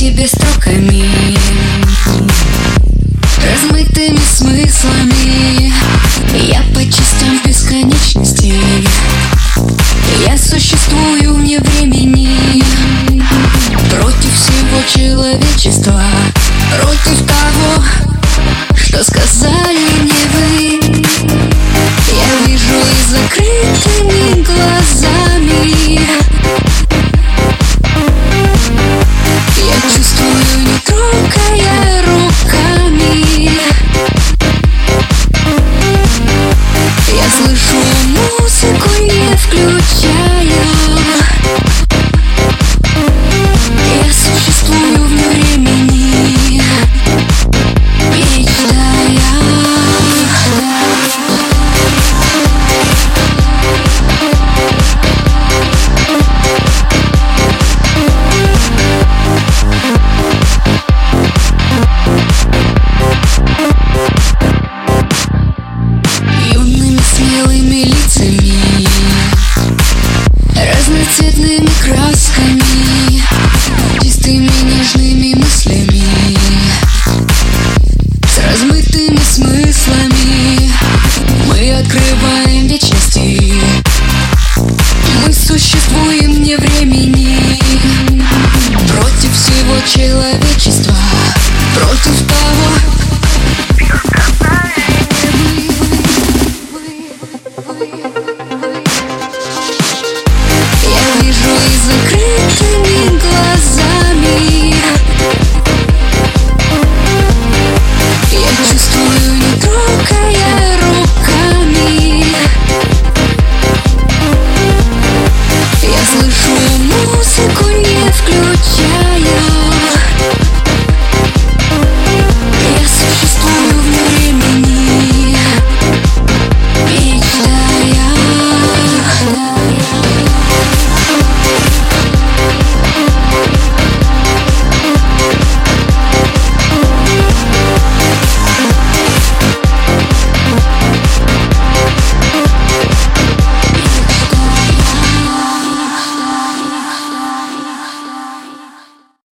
тебе строками Размытыми смыслами. Я по частям бесконечности. Я существую вне времени. Против всего человечества. Против того, что сказать. слышу музыку. человечества.